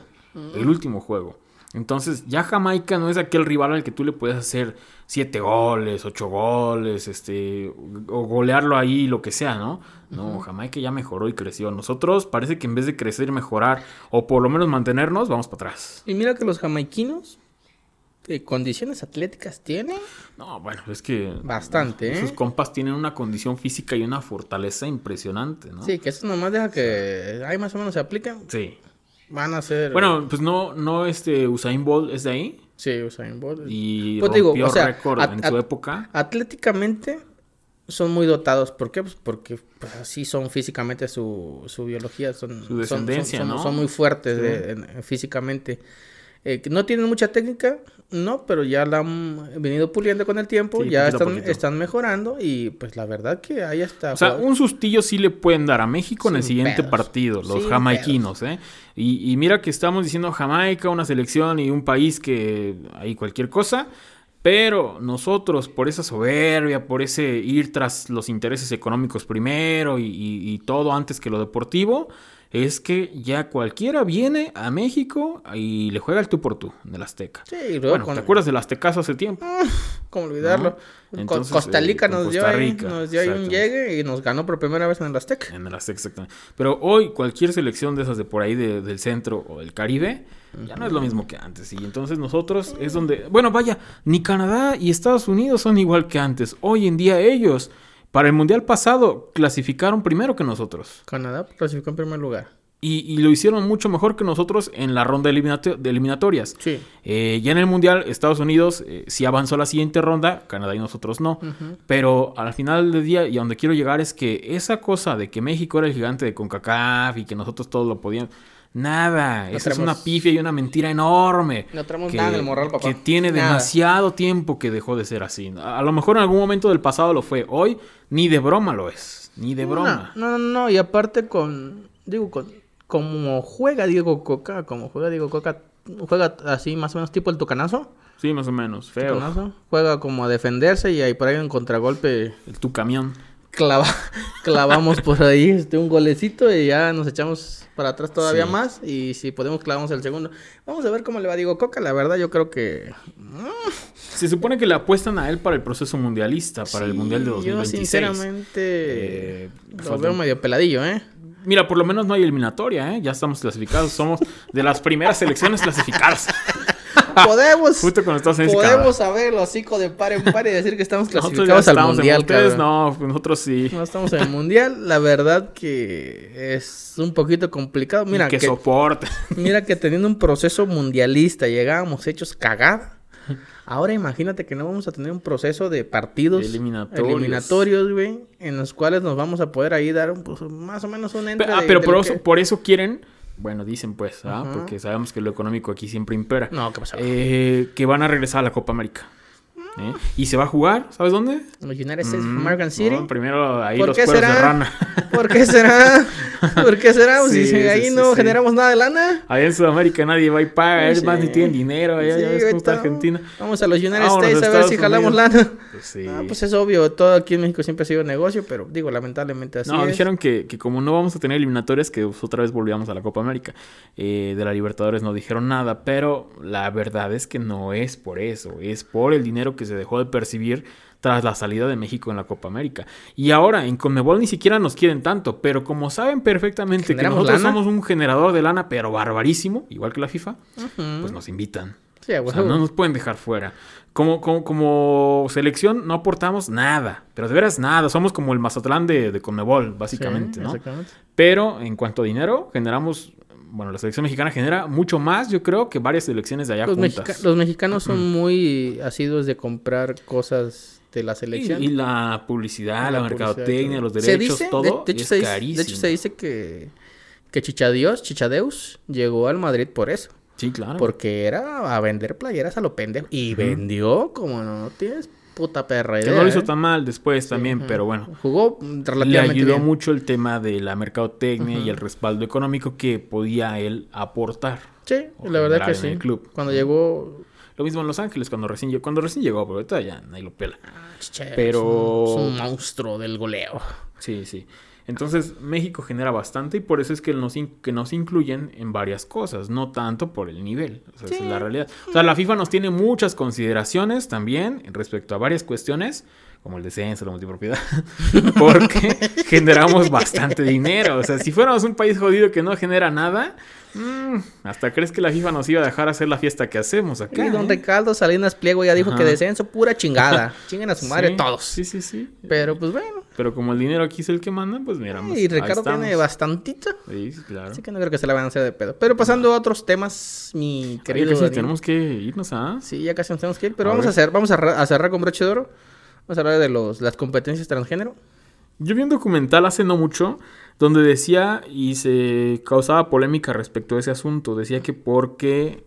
El último juego. Entonces, ya Jamaica no es aquel rival al que tú le puedes hacer siete goles, ocho goles, este, o golearlo ahí, lo que sea, ¿no? No, Jamaica ya mejoró y creció. Nosotros parece que en vez de crecer mejorar, o por lo menos mantenernos, vamos para atrás.
Y mira que los jamaiquinos, ¿qué condiciones atléticas tienen?
No, bueno, es que...
Bastante,
¿eh? Sus compas tienen una condición física y una fortaleza impresionante, ¿no?
Sí, que eso nomás deja que ahí más o menos se apliquen.
Sí.
Van a ser.
Bueno, pues no, no este Usain Bolt es de ahí.
Sí, Usain Bolt.
Y pues rompió récord en su época.
Atléticamente son muy dotados. ¿Por qué? Pues porque pues, así son físicamente su, su biología. Son,
su descendencia,
son,
¿no?
Son muy fuertes físicamente. Eh, no tienen mucha técnica, no, pero ya la han venido puliendo con el tiempo,
Sí,
ya están, están mejorando y pues la verdad que ahí está.
O sea, un sustillo sí le pueden dar a México en el siguiente
pedos.
partido, los
Sin
jamaiquinos, ¿eh? Y, y mira que estamos diciendo Jamaica, una selección y un país que hay cualquier cosa, pero nosotros, por esa soberbia, por ese ir tras los intereses económicos primero y, y- y todo antes que lo deportivo, es que ya cualquiera viene a México y le juega el tú por tú en el Azteca.
Sí, luego
Bueno,
con-
¿te acuerdas del Aztecaso hace tiempo?
¿Cómo olvidarlo?
¿No?
Co-
Entonces,
Costa
eh,
Rica nos dio
Costa
ahí, nos dio ahí un llegue y nos ganó por primera vez en el Azteca.
En el Azteca, exactamente. Pero hoy cualquier selección de esas de por ahí de- del centro o del Caribe ya no es lo mismo que antes. Y entonces nosotros es donde... Bueno, vaya, ni Canadá y Estados Unidos son igual que antes. Hoy en día ellos, para el Mundial pasado, clasificaron primero que nosotros.
Canadá clasificó en primer lugar.
Y, y lo hicieron mucho mejor que nosotros en la ronda eliminato- de eliminatorias.
Sí.
Eh, ya en el Mundial, Estados Unidos eh, sí avanzó a la siguiente ronda, Canadá y nosotros no. Pero al final del día, y a donde quiero llegar es que esa cosa de que México era el gigante de CONCACAF y que nosotros todos lo podíamos... Nada,
No
esa es una pifia y una mentira enorme.
No traemos
que,
nada en el morral, papá.
Que tiene
Nada.
demasiado tiempo que dejó de ser así. A, lo mejor en algún momento del pasado lo fue. Hoy ni de broma lo es. Ni de broma.
No, no, no, y aparte con, digo, con, como juega Diego Coca, como juega Diego Coca, juega así más o menos tipo el tocanazo.
Sí, más o menos. Feo.
tocanazo, Juega como a defenderse y ahí por ahí en contragolpe
El tu camión.
Clava, <laughs> clavamos por ahí este, un golecito y ya nos echamos para atrás todavía
Sí.
más y si podemos clavamos el segundo. Vamos a ver cómo le va Diego Coca, la verdad yo creo que...
Se supone que le apuestan a él para el proceso mundialista, para el Mundial de 2026.
Yo sinceramente
Eh,
lo veo medio peladillo, ¿eh?
Mira, por lo menos no hay eliminatoria, ¿eh? Ya estamos clasificados. Somos de las primeras selecciones clasificadas. <laughs>
Podemos... <laughs>
Justo cuando Unidos y
Podemos saber el hocico de par en par y decir que estamos <laughs> clasificados al
estamos en
mundial,
ustedes, no, nosotros sí.
No estamos en el mundial, la verdad que es un poquito complicado. Mira
que,
que,
soporte. <laughs>
mira que teniendo un proceso mundialista llegábamos hechos cagada. Ahora imagínate que no vamos a tener un proceso de partidos
Eliminatorios.
eliminatorios, güey, en los cuales nos vamos a poder ahí dar un, pues, más o menos un entre
ah, pero
de
por
lo
eso,
que-
por eso quieren, bueno, dicen pues, ¿ah? Porque sabemos que lo económico aquí siempre impera.
No, ¿qué pasa?
Eh, que van a regresar a la Copa América. ¿Eh? Y se va a jugar, ¿sabes dónde?
Los United States of
Mm,
American City.
no, primero ahí
¿Por
los
qué
cueros de
será?
rana. <laughs>
¿Por qué será? ¿Por qué será? <laughs> Pues,
Sí,
si
sí,
ahí
sí,
no generamos nada de lana.
Allá en Sudamérica nadie va y paga, es más ni tienen dinero, allá ya ves cómo está Argentina.
Vamos a los United
Vámonos
States a ver si jalamos
Unidos.
lana.
Pues.
Ah, pues es obvio, todo aquí en México siempre ha sido negocio, pero digo, lamentablemente así
no,
es.
dijeron que, que como no vamos a tener eliminatorias, que pues, otra vez volvíamos a la Copa América. Eh, de la Libertadores no dijeron nada, pero la verdad es que no es por eso, es por el dinero que se dejó de percibir tras la salida de México en la Copa América. Y ahora en Conmebol ni siquiera nos quieren tanto, pero como saben perfectamente que
¿Generamos
nosotros
lana?
somos un generador de lana, pero barbarísimo, igual que la FIFA, pues nos invitan.
Sí,
O sea, no nos pueden dejar fuera. Como, como, como selección no aportamos nada, pero de veras nada. Somos como el Mazatlán de, de Conmebol, básicamente,
Sí,
¿no?
exactamente.
Pero en cuanto a dinero, generamos, bueno, la selección mexicana genera mucho más, yo creo, que varias selecciones de allá
Los,
juntas.
mexica- los mexicanos son muy asiduos de comprar cosas de la selección.
y la publicidad, la,
La
mercadotecnia,
publicidad,
los derechos,
dice,
todo
de, de hecho
es
se dice,
carísimo.
de hecho se dice que, que Chichadios, Chichadeus, llegó al Madrid por eso.
Sí, claro.
Porque era a vender playeras a lo pendejo. Y vendió como no tienes puta perra
que
idea.
no lo hizo
¿eh?
tan mal después
Sí,
también,
ujú.
pero bueno.
Jugó mm,
Le
relativamente
ayudó
bien.
mucho el tema de la mercadotecnia y el respaldo económico que podía él aportar.
Sí, la verdad que sí.
el club.
Cuando llegó...
Lo mismo en Los Ángeles cuando recién llegó, cuando recién llegó, pero ahorita ya nadie lo pela.
Che,
Pero-
Es un, es un monstruo del goleo.
Sí, sí. Entonces México genera bastante y por eso es que nos, que nos incluyen en varias cosas, no tanto por el nivel. O sea, esa es la realidad. O sea, la FIFA nos tiene muchas consideraciones también respecto a varias cuestiones, como el descenso, la multipropiedad, <laughs> porque generamos bastante dinero. O sea, si fuéramos un país jodido que no genera nada, mm, hasta crees que la FIFA nos iba a dejar hacer la fiesta que hacemos acá.
y don
¿eh?
Ricardo Salinas Pliego ya dijo
Ajá.
que descenso, pura chingada. <laughs> Chinguen a su madre
Sí,
todos.
Sí, sí, sí.
Pero pues bueno.
Pero como el dinero aquí es el que manda, pues mira. pues,
y Ricardo tiene bastantito.
Sí, claro.
Así que no creo que se la van a hacer de pedo. Pero pasando a otros temas, mi querido.
casi
Daniel.
tenemos que irnos a.
Sí, ya casi nos tenemos que ir. Pero
A
vamos a hacer, vamos a cerrar con broche de oro. Vamos a hablar de los, las competencias transgénero.
Yo vi un documental hace no mucho donde decía y se causaba polémica respecto a ese asunto. Decía que porque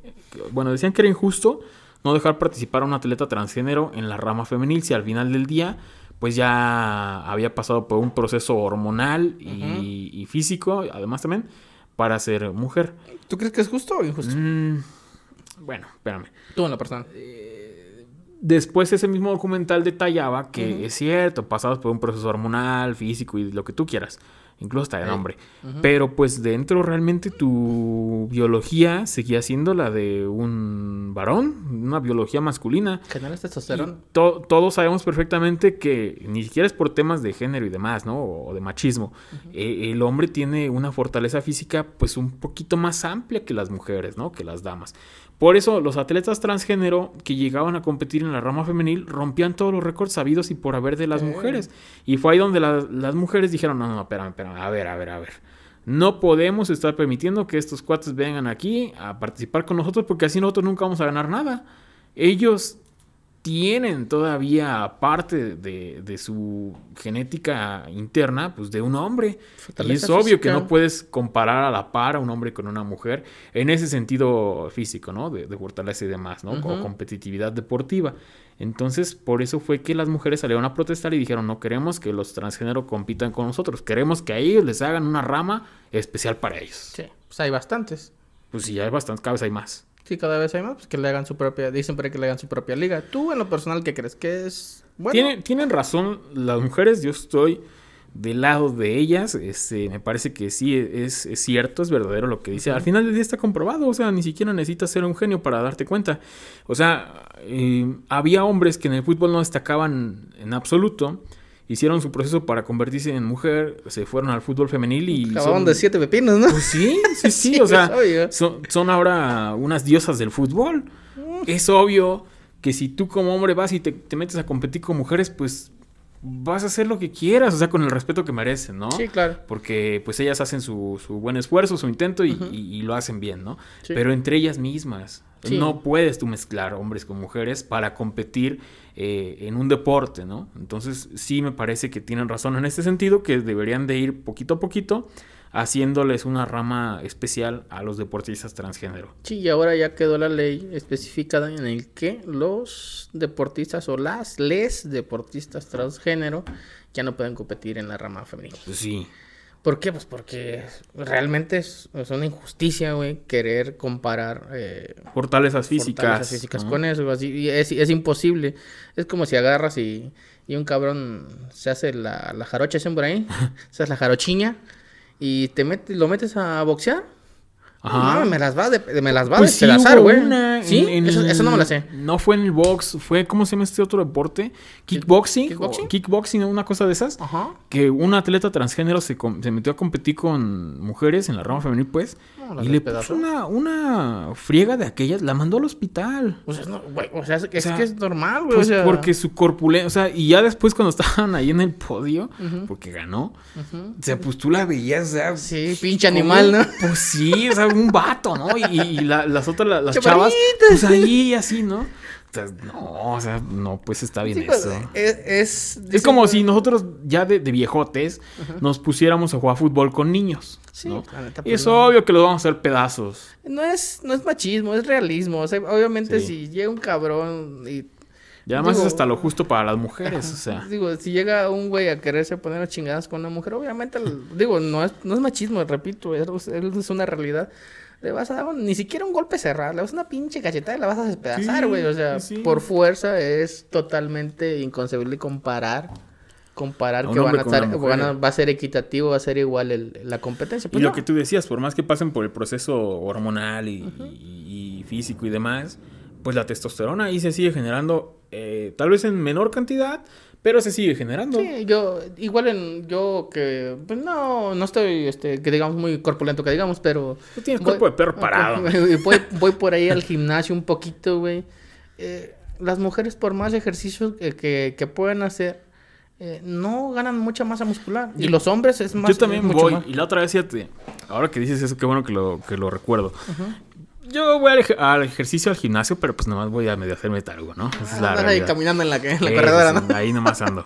bueno, decían que era injusto no dejar participar a un atleta transgénero en la rama femenil si al final del día pues ya había pasado por un proceso hormonal y, y físico, además también, para ser mujer.
¿Tú crees que es justo o injusto?
Mm, bueno, espérame.
Tú en la persona.
Después ese mismo documental detallaba que es cierto, pasados por un proceso hormonal, físico y lo que tú quieras, incluso hasta de nombre. Pero pues dentro realmente tu biología seguía siendo la de un varón, una biología masculina.
Canales testosterona.
To- todos sabemos perfectamente que ni siquiera es por temas de género y demás, ¿no? O de machismo. Eh, el hombre tiene una fortaleza física pues un poquito más amplia que las mujeres, ¿no? Que las damas. Por eso los atletas transgénero que llegaban a competir en la rama femenil rompían todos los récords sabidos y por haber de las
Eh.
mujeres. Y fue ahí donde la- las mujeres dijeron, no, no, espérame, espérame, a ver, a ver, a ver. No podemos estar permitiendo que estos cuates vengan aquí a participar con nosotros porque así nosotros nunca vamos a ganar nada. Ellos tienen todavía parte de, de su genética interna, pues de un hombre. Y es obvio que no puedes comparar a la par a un hombre con una mujer en ese sentido físico, ¿no? De, de fortaleza y demás, ¿no? O competitividad deportiva. Entonces, por eso fue que las mujeres salieron a protestar y dijeron, no queremos que los transgénero compitan con nosotros, queremos que a ellos les hagan una rama especial para ellos.
Sí, pues hay bastantes.
Pues sí, hay bastantes, cada vez hay más.
Sí, cada vez hay más, pues que le hagan su propia, dicen por ahí que le hagan su propia liga. Tú en lo personal, ¿qué crees? ¿Que es bueno?
Tienen, tienen razón las mujeres, yo estoy del lado de ellas, este, me parece que sí es, es cierto, es verdadero lo que dice. Al final del día está comprobado, o sea, ni siquiera necesitas ser un genio para darte cuenta. O sea, eh, había hombres que en el fútbol no destacaban en absoluto, hicieron su proceso para convertirse en mujer, se fueron al fútbol femenil y...
Acababan
son-
de siete pepinos, ¿no?
Pues sí, <laughs> sí, sí,
Sí,
o sea, son, son ahora unas diosas del fútbol. Es obvio que si tú como hombre vas y te, te metes a competir con mujeres, pues vas a hacer lo que quieras, o sea, con el respeto que merecen, ¿no?
Sí, claro.
Porque pues ellas hacen su, su buen esfuerzo, su intento y, y- y lo hacen bien, ¿no?
Sí.
Pero entre ellas mismas.
Sí.
No puedes tú mezclar hombres con mujeres para competir eh, en un deporte, ¿no? Entonces sí me parece que tienen razón en este sentido, que deberían de ir poquito a poquito haciéndoles una rama especial a los deportistas transgénero.
Sí, y ahora ya quedó la ley especificada en el que los deportistas o las les deportistas transgénero ya no pueden competir en la rama femenina.
Pues sí.
¿Por qué? Pues porque realmente es, es una injusticia, güey, querer comparar eh,
Fortalezas físicas.
fortalezas físicas
¿no?
con eso. Así, y es, es imposible. Es como si agarras y, y un cabrón se hace la, la jarocha, ¿dicen por ahí? <laughs> se hace la jarochiña y te metes, lo metes a boxear.
Ajá.
No, me las va, de, me las va
Pues
a
sí,
güey. Sí,
en-
eso, eso no me la sé.
No fue en el box, fue, ¿cómo se llama este otro deporte? Kickboxing.
¿Kickboxing?
una cosa de esas.
Ajá.
Que un atleta transgénero se, metió a competir con mujeres en la rama femenil, pues.
No,
y le puso una, una friega de aquellas, la mandó al hospital.
O sea, no, güey, o sea, es,
sea,
que es normal, güey.
Pues
o sea,
porque su corpulencia, o sea, y ya después cuando <laughs> estaban ahí en el podio, porque ganó,
Ujú.
o sea, pues tú la veías, o sea,
Sí, pinche animal, ¿no?
Pues sí, o sea, un vato, ¿no? Y, y la- las otras, la- las chavas, pues ahí así, ¿no? O sea, no, o sea, no, pues está bien
Sí, pues,
eso.
es, es,
como si nosotros ya de, de viejotes nos pusiéramos a jugar fútbol con niños.
Sí,
Y
pues,
es
no.
obvio que los vamos a hacer pedazos.
No es, no es machismo, es realismo. O sea, obviamente
Sí.
si llega un cabrón y...
Y además
Digo-
es hasta lo justo para las mujeres, o sea.
Digo, si llega un güey a quererse poner a chingadas con una mujer, obviamente, digo, no es, no es machismo, repito, es, es una realidad. Le vas a dar un- ni siquiera un golpe cerrado, le vas a una pinche cachetada y la vas a despedazar,
Sí,
güey. O sea,
sí, sí.
por fuerza es totalmente inconcebible comparar. Comparar que van a estar, van a- va a ser equitativo, va a ser igual el- la competencia.
Y
Pues
lo
no.
que tú decías, por más que pasen por el proceso hormonal y, y- y físico y demás, pues la testosterona ahí se sigue generando, eh, tal vez en menor cantidad, pero se sigue generando.
Sí, yo, igual en, yo que, pues no, no estoy, este, que digamos muy corpulento que digamos, pero...
Tú tienes
voy-
cuerpo de perro <laughs> parado. <laughs>
Voy, voy, voy por ahí al gimnasio un poquito, güey. Eh, las mujeres por más ejercicios que, que, que puedan hacer, eh, no ganan mucha masa muscular. Y los hombres es más...
Yo también voy,
más.
y la otra vez, fíjate, ahora que dices eso, qué bueno que lo, que lo recuerdo. Yo voy al, ej- al ejercicio al gimnasio, pero pues nomás voy a medio hacerme algo, ¿no? Esa es la
ahí caminando en la, en la
Eh,
corredora, ¿no?
Ahí nomás ando.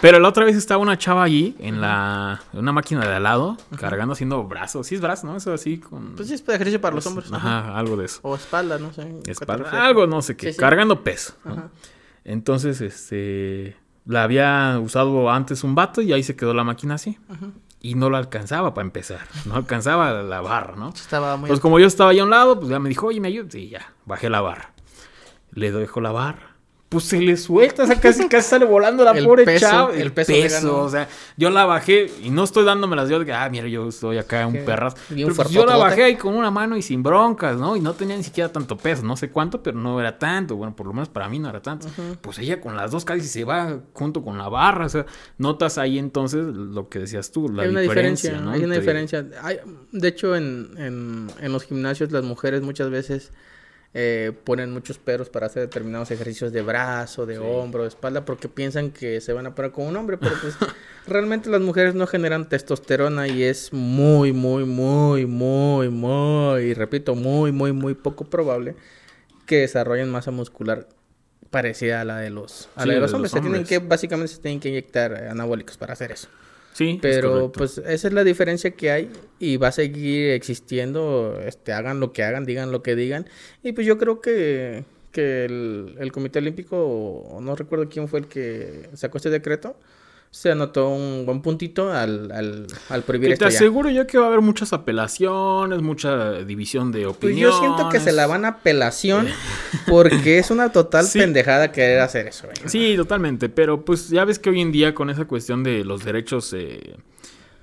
Pero la otra vez estaba una chava allí en la en una máquina de al lado, cargando haciendo brazos. Sí es brazo, ¿no? Eso así con...
Pues sí, es ejercicio para los hombres.
Ajá, algo de eso.
O espalda, no sé. ¿qué te
Espalda, algo no sé qué,
Sí, sí.
cargando peso. ¿no?
Ajá.
Entonces, este, la había usado antes un vato y ahí se quedó la máquina así.
Ajá.
Y no la alcanzaba para empezar, no alcanzaba la barra, ¿no?
Estaba muy...
Pues como yo estaba ahí a un lado, pues ya me dijo, oye, ¿me ayudas? Y ya, bajé la barra. Le dejo la barra. Pues se le suelta, o sea, casi, <laughs> casi sale volando la
El
pobre
peso,
chava.
el peso le ganó.
o sea, yo la bajé y no estoy dándomelas yo de que, ah, mira, yo estoy acá un perras. Pero pues yo la bajé ahí con una mano y sin broncas, ¿no? Y no tenía ni siquiera tanto peso, no sé cuánto, pero no era tanto. Bueno, por lo menos para mí no era tanto. Pues ella con las dos casi se va junto con la barra, o sea, notas ahí entonces lo que decías tú, la
hay una
diferencia,
diferencia,
¿no?
hay una
Entre-
diferencia. Hay- de hecho, en, en, en los gimnasios las mujeres muchas veces eh, ponen muchos peros para hacer determinados ejercicios de brazo, de hombro, de espalda, porque piensan que se van a parar con un hombre, pero pues <laughs> realmente las mujeres no generan testosterona y es muy, muy, muy, muy, muy, y repito, muy, muy, muy poco probable que desarrollen masa muscular parecida a la de los, a
Sí,
la de
de
los
los
hombres. Se tienen que, básicamente se tienen que inyectar anabólicos para hacer eso.
Sí,
Pero pues esa es la diferencia que hay y va a seguir existiendo, este, hagan lo que hagan, digan lo que digan. Y pues yo creo que, que el, el Comité Olímpico, no recuerdo quién fue el que sacó este decreto, se anotó un buen puntito al, al, al prohibir esto
te
ya.
aseguro yo que va a haber muchas apelaciones, mucha división de
Pues
opiniones.
yo siento que se la van a apelación <laughs> porque es una total
Sí.
pendejada querer hacer eso.
Sí, totalmente, pero pues ya ves que hoy en día con esa cuestión de los derechos eh,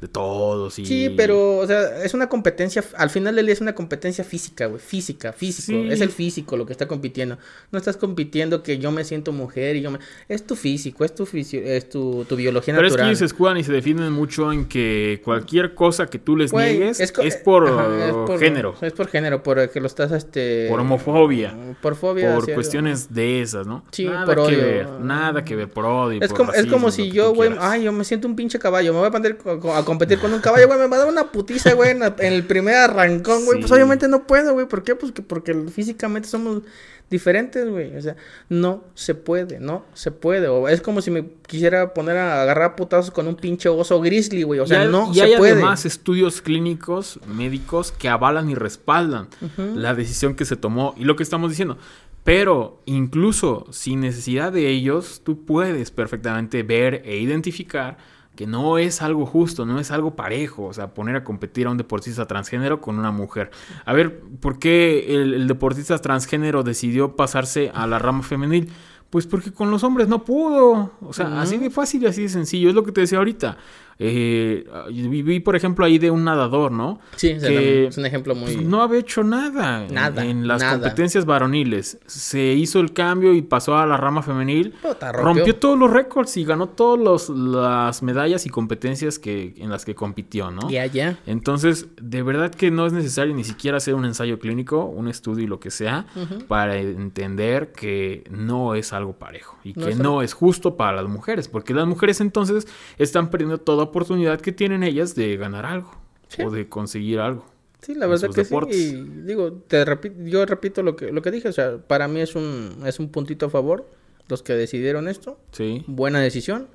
de todos y...
Sí, pero, o sea, es una competencia, al final del día es una competencia física, güey, física, físico,
Sí.
es el físico lo que está compitiendo. No estás compitiendo que yo me siento mujer y yo me... Es tu físico, es tu, fisio- es tu, tu biología
Pero es que
natural.
ellos se escudan y se defienden mucho en que cualquier cosa que tú les
Güey,
niegues es,
co-
por,
ajá, es por-
género,
Es por género, por que lo estás, este...
por homofobia,
Por fobia.
por cuestiones de esas, ¿no?
Sí,
nada
por
que
odio.
ver, nada que ver por odio.
Es
por
como, es
racismo,
como
lo
si
que
yo, güey, ay, yo me siento un pinche caballo, me voy a poner a competir con un caballo, güey, me va a dar una putiza, güey, en, el primer arrancón, güey, pues obviamente no puedo, güey, ¿por qué? Pues que porque físicamente somos diferentes, güey, o sea, no se puede, no se puede, o es como si me quisiera poner a agarrar putazos con un pinche oso grizzly, güey, o sea,
y hay,
no
y
se
hay
puede.
además estudios clínicos, médicos, que avalan y respaldan la decisión que se tomó y lo que estamos diciendo. Pero incluso sin necesidad de ellos, tú puedes perfectamente ver e identificar que no es algo justo, no es algo parejo, o sea, poner a competir a un deportista transgénero con una mujer. A ver, ¿por qué el, el deportista transgénero decidió pasarse a la rama femenil? Pues porque con los hombres no pudo. O sea, así de fácil y así de sencillo. Es lo que te decía ahorita. Eh, vi, vi, por ejemplo, ahí de un nadador, ¿no?
Sí,
que,
es un ejemplo muy...
pues, no había hecho nada, en-
Nada,
en, las
nada.
competencias varoniles. Se hizo el cambio y pasó a la rama femenil.
Puta,
rompió.
rompió.
todos los récords y ganó todas las medallas y competencias que, en las que compitió, ¿no?
Ya, ya.
Entonces, de verdad que no es necesario ni siquiera hacer un ensayo clínico, un estudio y lo que sea, para entender que no es algo parejo y
No
que
es
no es justo para las mujeres, porque las mujeres entonces están perdiendo oportunidad que tienen ellas de ganar algo
Sí.
o de conseguir algo.
Sí, la verdad que
deportes.
sí. Y digo, te repito, yo repito lo que, lo que dije. O sea, para mí es un, es un puntito a favor. Los que decidieron esto.
Sí.
Buena decisión.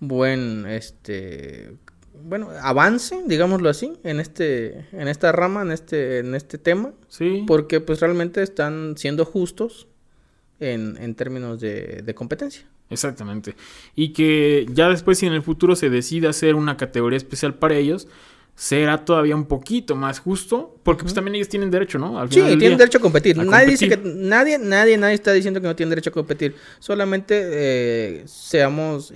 Buen, este, bueno, avance, digámoslo así, en este, en esta rama, en este, en este tema.
Sí.
Porque pues realmente están siendo justos en, en términos de, de competencia.
Exactamente. Y que ya después, si en el futuro se decide hacer una categoría especial para ellos, será todavía un poquito más justo, porque pues también ellos tienen derecho, ¿no? Al
Sí,
final
tienen derecho a competir.
a
nadie dice que nadie, nadie, nadie está diciendo que no tienen derecho a competir. Solamente eh, seamos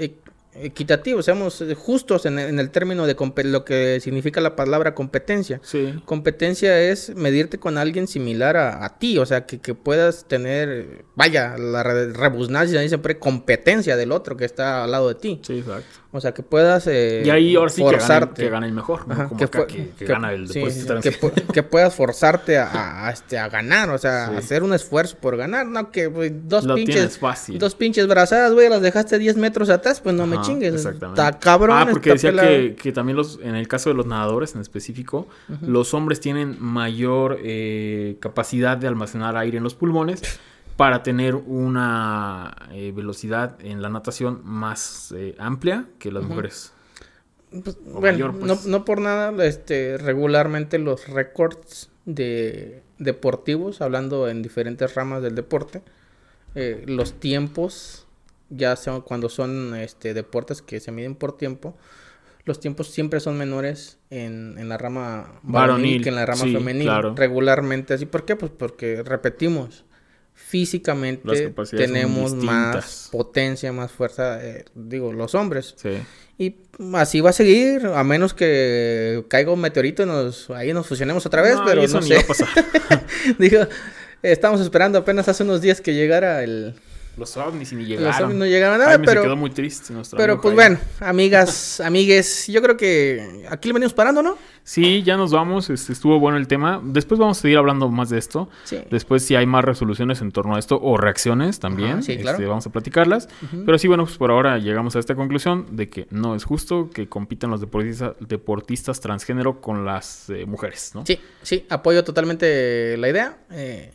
equitativos, seamos eh, justos en, en el término de lo que significa la palabra competencia.
Sí.
Competencia es medirte con alguien similar a, a ti, o sea, que, que puedas tener, vaya, la re- rebusnancia, dice siempre, competencia del otro que está al lado de ti.
Sí, exacto.
O sea, que puedas eh,
Y ahí ahora sí
forzarte.
que gane el mejor, ¿no?
Ajá,
Como
que,
acá
fue-
que, que
que-
gana el
sí, que, pu- que puedas forzarte a, a, este, a ganar, o sea,
Sí.
hacer un esfuerzo por ganar, no que güey, dos
Lo
pinches
fácil.
dos pinches brazadas, güey, las dejaste 10 metros atrás, pues no me chingues.
exactamente.
Está cabrón.
Ah, porque decía que, que también los, en el caso de los nadadores en específico, los hombres tienen mayor eh, capacidad de almacenar aire en los pulmones para tener una eh, velocidad en la natación más eh, amplia que las mujeres.
Pues, bueno,
mayor,
no,
pues.
no por nada, este, regularmente los récords de deportivos, hablando en diferentes ramas del deporte, eh, los tiempos, ya cuando son este, deportes que se miden por tiempo, los tiempos siempre son menores en, en la rama varonil, que en la rama
sí,
femenil.
claro.
Regularmente así. ¿Por qué? Pues porque repetimos. Físicamente tenemos más potencia, más fuerza, eh, digo, los hombres.
Sí.
Y así va a seguir, a menos que caiga un meteorito y nos, ahí nos fusionemos otra vez,
No,
pero
eso
no sé.
va a pasar. <laughs>
Digo, estamos esperando apenas hace unos días que llegara el...
Los ovnis y ni
Los
llegaron.
ovnis no llegaron a nada,
se
pero...
quedó muy triste. nuestro
Pero pues
Jaime.
bueno, amigas, <laughs> amigues, yo creo que aquí le venimos parando, ¿no?
Sí, ya nos vamos. este, estuvo bueno el tema. Después vamos a seguir hablando más de esto.
Sí.
Después, si hay más resoluciones en torno a esto o reacciones también,
Ajá, sí, claro.
este, vamos a platicarlas. Pero sí, bueno, pues por ahora llegamos a esta conclusión de que no es justo que compitan los deportistas, deportistas transgénero con las eh, mujeres, ¿no?
Sí, sí, apoyo totalmente la idea. eh,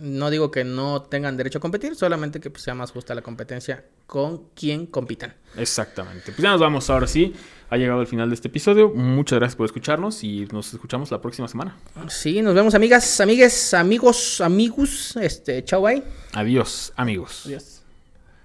no digo que no tengan derecho a competir, solamente que pues, sea más justa la competencia con quien compitan.
Exactamente. Pues ya nos vamos ahora sí. Ha llegado el final de este episodio. Muchas gracias por escucharnos y nos escuchamos la próxima semana.
Sí, nos vemos amigas, amigues, amigos, amigos. Este, chao, bye.
Adiós, amigos.
Adiós.